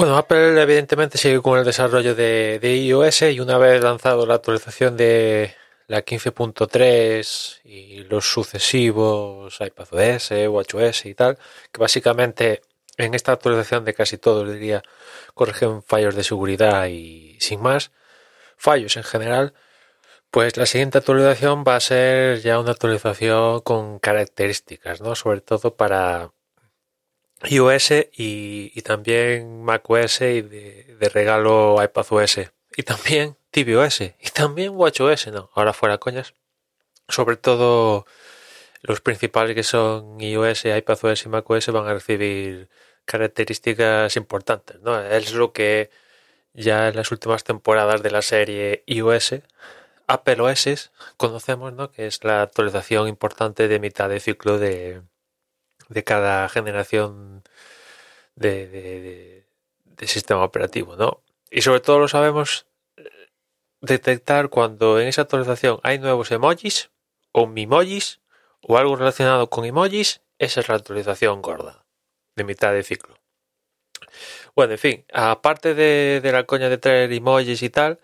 Bueno, Apple evidentemente sigue con el desarrollo de, iOS y una vez lanzado la actualización de la 15.3 y los sucesivos iPadOS, WatchOS y tal, que básicamente en esta actualización de casi todos diría corrigen fallos de seguridad y sin más, fallos en general, pues la siguiente actualización va a ser ya una actualización con características, ¿no? Sobre todo para iOS y, y también macOS y de, de regalo iPadOS y también tvOS y también watchOS, no, ahora fuera coñas. Sobre todo los principales que son iOS, iPadOS y macOS van a recibir características importantes, ¿no? Es lo que ya en las últimas temporadas de la serie iOS, Apple OS conocemos, ¿no? Que es la actualización importante de mitad de ciclo de, de cada generación de, de, de, sistema operativo, ¿no? Y sobre todo lo sabemos eh, detectar cuando en esa actualización hay nuevos emojis o mimojis o algo relacionado con emojis, esa es la actualización gorda de mitad de ciclo. Bueno, en fin, aparte de, de la coña de traer emojis y tal,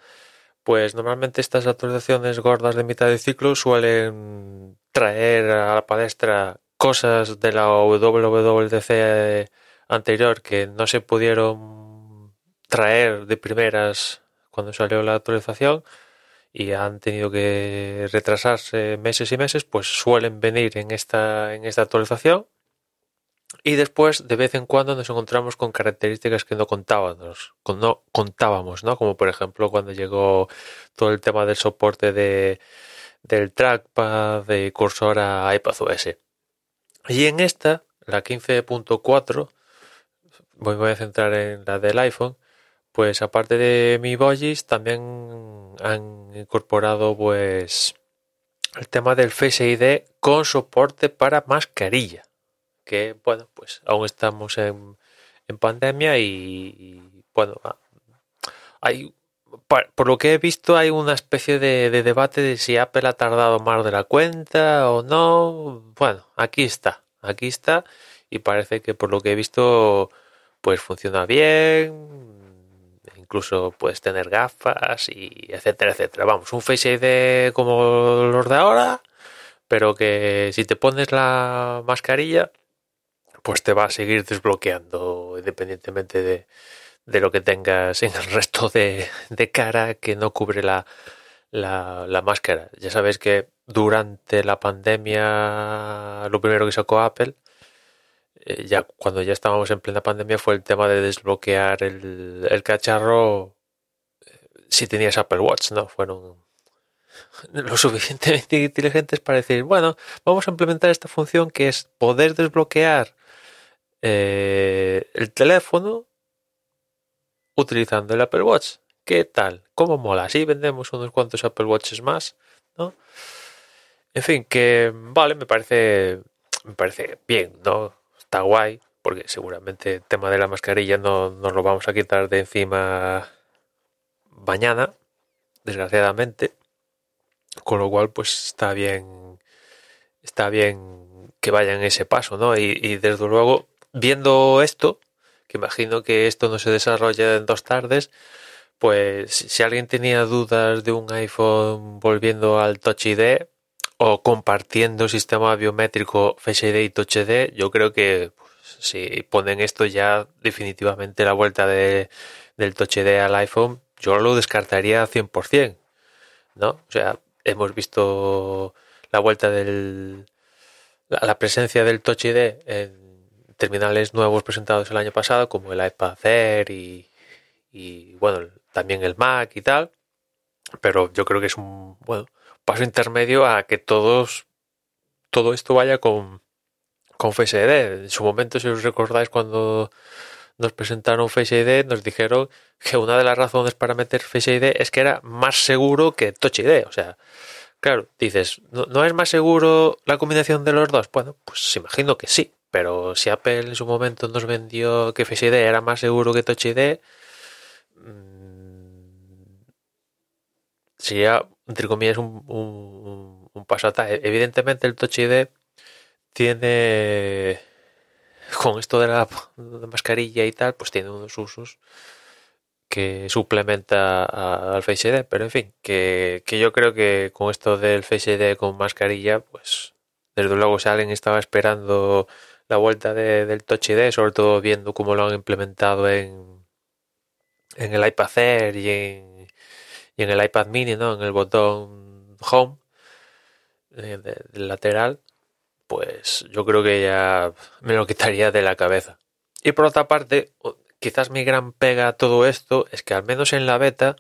pues normalmente estas actualizaciones gordas de mitad de ciclo suelen traer a la palestra cosas de la WWDC anterior que no se pudieron traer de primeras cuando salió la actualización y han tenido que retrasarse meses y meses, pues suelen venir en esta, en esta actualización. Y después, de vez en cuando, nos encontramos con características que no contábamos, no contábamos, ¿no? Como por ejemplo cuando llegó todo el tema del soporte de, del trackpad, de cursor a iPadOS. Y en esta, la 15.4, me voy a centrar en la del iPhone, pues aparte de mi Bogis, también han incorporado pues el tema del Face ID con soporte para mascarilla. Que bueno, pues aún estamos en, en pandemia y, y, bueno, hay por lo que he visto hay una especie de, de, debate de si Apple ha tardado más de la cuenta o no. Bueno, aquí está, aquí está y parece que por lo que he visto pues funciona bien. Incluso puedes tener gafas y etcétera, etcétera. Vamos, un Face ID como los de ahora, pero que si te pones la mascarilla pues te va a seguir desbloqueando independientemente de, de lo que tengas en el resto de, de cara que no cubre la, la, la, máscara. Ya sabéis que durante la pandemia lo primero que sacó Apple, eh, ya cuando ya estábamos en plena pandemia, fue el tema de desbloquear el, el cacharro eh, si tenías Apple Watch, ¿no? Fueron lo suficientemente inteligentes para decir, bueno, vamos a implementar esta función que es poder desbloquear eh, el teléfono utilizando el Apple Watch. ¿Qué tal? ¿Cómo mola? Así vendemos unos cuantos Apple Watches más, ¿no? En fin, que vale, me parece me parece bien, ¿no? Está guay, porque seguramente el tema de la mascarilla no nos lo vamos a quitar de encima mañana, desgraciadamente. Con lo cual, pues está bien, está bien que vayan ese paso, ¿no? Y, y desde luego, viendo esto, que imagino que esto no se desarrolla en dos tardes, pues si alguien tenía dudas de un iPhone volviendo al Touch ID o compartiendo sistema biométrico Face ID y Touch ID, yo creo que pues, si ponen esto ya definitivamente la vuelta de, del Touch ID al iPhone, yo lo descartaría 100%, ¿no? O sea, hemos visto la vuelta del la, presencia del Touch ID en terminales nuevos presentados el año pasado, como el iPad Air y, y bueno, también el Mac y tal. pero yo creo que es un bueno paso intermedio a que todos todo esto vaya con con Face ID. En su momento, si os recordáis, cuando nos presentaron Face ID, nos dijeron que una de las razones para meter Face ID es que era más seguro que Touch ID. O sea, claro, dices, ¿no, es más seguro la combinación de los dos? Bueno, pues imagino que sí. Pero si Apple en su momento nos vendió que Face ID era más seguro que Touch ID, mmm, sería, entre comillas, un, un, un paso atrás. Evidentemente el Touch ID tiene con esto de la mascarilla y tal, pues tiene unos usos que suplementa al Face ID, pero en fin, que, yo creo que con esto del Face ID con mascarilla, pues desde luego si alguien estaba esperando la vuelta del Touch ID, sobre todo viendo cómo lo han implementado en, en el iPad Air y en, y en el iPad mini, ¿no? En el botón Home eh, del lateral, pues yo creo que ya me lo quitaría de la cabeza. Y por otra parte, quizás mi gran pega a todo esto es que al menos en la beta,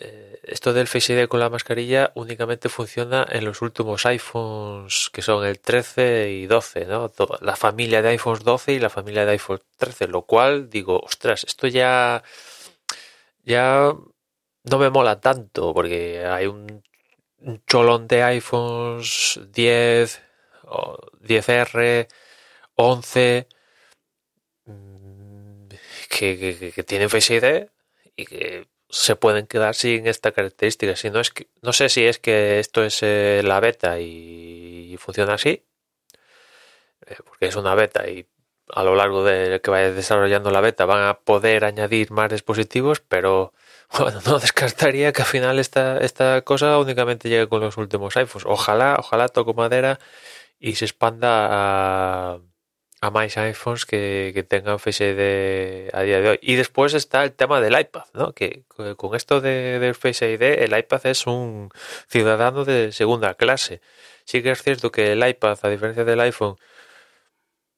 eh, esto del Face ID con la mascarilla únicamente funciona en los últimos iPhones que son el 13 y 12, ¿no? La familia de iPhones 12 y la familia de iPhone 13, lo cual digo, ostras, esto ya ya no me mola tanto porque hay un, un cholón de iPhones 10, 10R, 11, mm, que, tienen Face ID y que se pueden quedar sin esta característica. Si no, es que, no sé si es que esto es eh, la beta y, funciona así, eh, porque es una beta y a lo largo de que vaya desarrollando la beta van a poder añadir más dispositivos, pero bueno, no descartaría que al final esta, esta cosa únicamente llegue con los últimos iPhones. Ojalá, ojalá toco madera y se expanda a, a más iPhones que, que, tengan Face ID a día de hoy. Y después está el tema del iPad, ¿no? Que, con esto de, del Face ID, el iPad es un ciudadano de segunda clase. Sí que es cierto que el iPad, a diferencia del iPhone,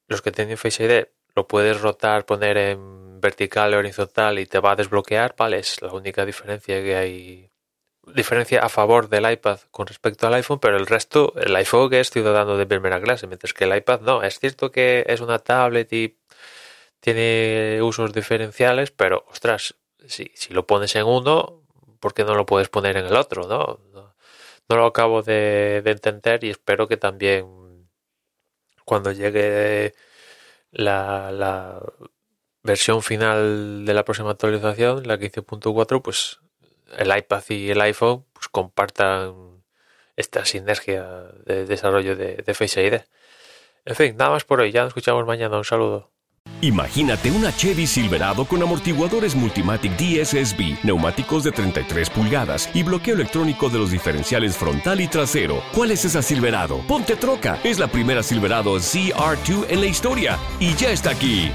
los que tienen Face ID lo puedes rotar, poner en vertical o horizontal y te va a desbloquear, ¿vale? Es la única diferencia que hay diferencia a favor del iPad con respecto al iPhone, pero el resto, el iPhone es ciudadano de primera clase, mientras que el iPad no. Es cierto que es una tablet y tiene usos diferenciales, pero ostras, si, si lo pones en uno, ¿por qué no lo puedes poner en el otro? No, no, lo acabo de, entender y espero que también cuando llegue la, la versión final de la próxima actualización, la 15.4, pues el iPad y el iPhone pues, compartan esta sinergia de desarrollo de, Face ID. En fin, nada más por hoy. Ya nos escuchamos mañana. Un saludo. Imagínate una Chevy Silverado con amortiguadores Multimatic DSSB, neumáticos de 33 pulgadas y bloqueo electrónico de los diferenciales frontal y trasero. ¿Cuál es esa Silverado? Ponte troca. Es la primera Silverado ZR2 en la historia y ya está aquí.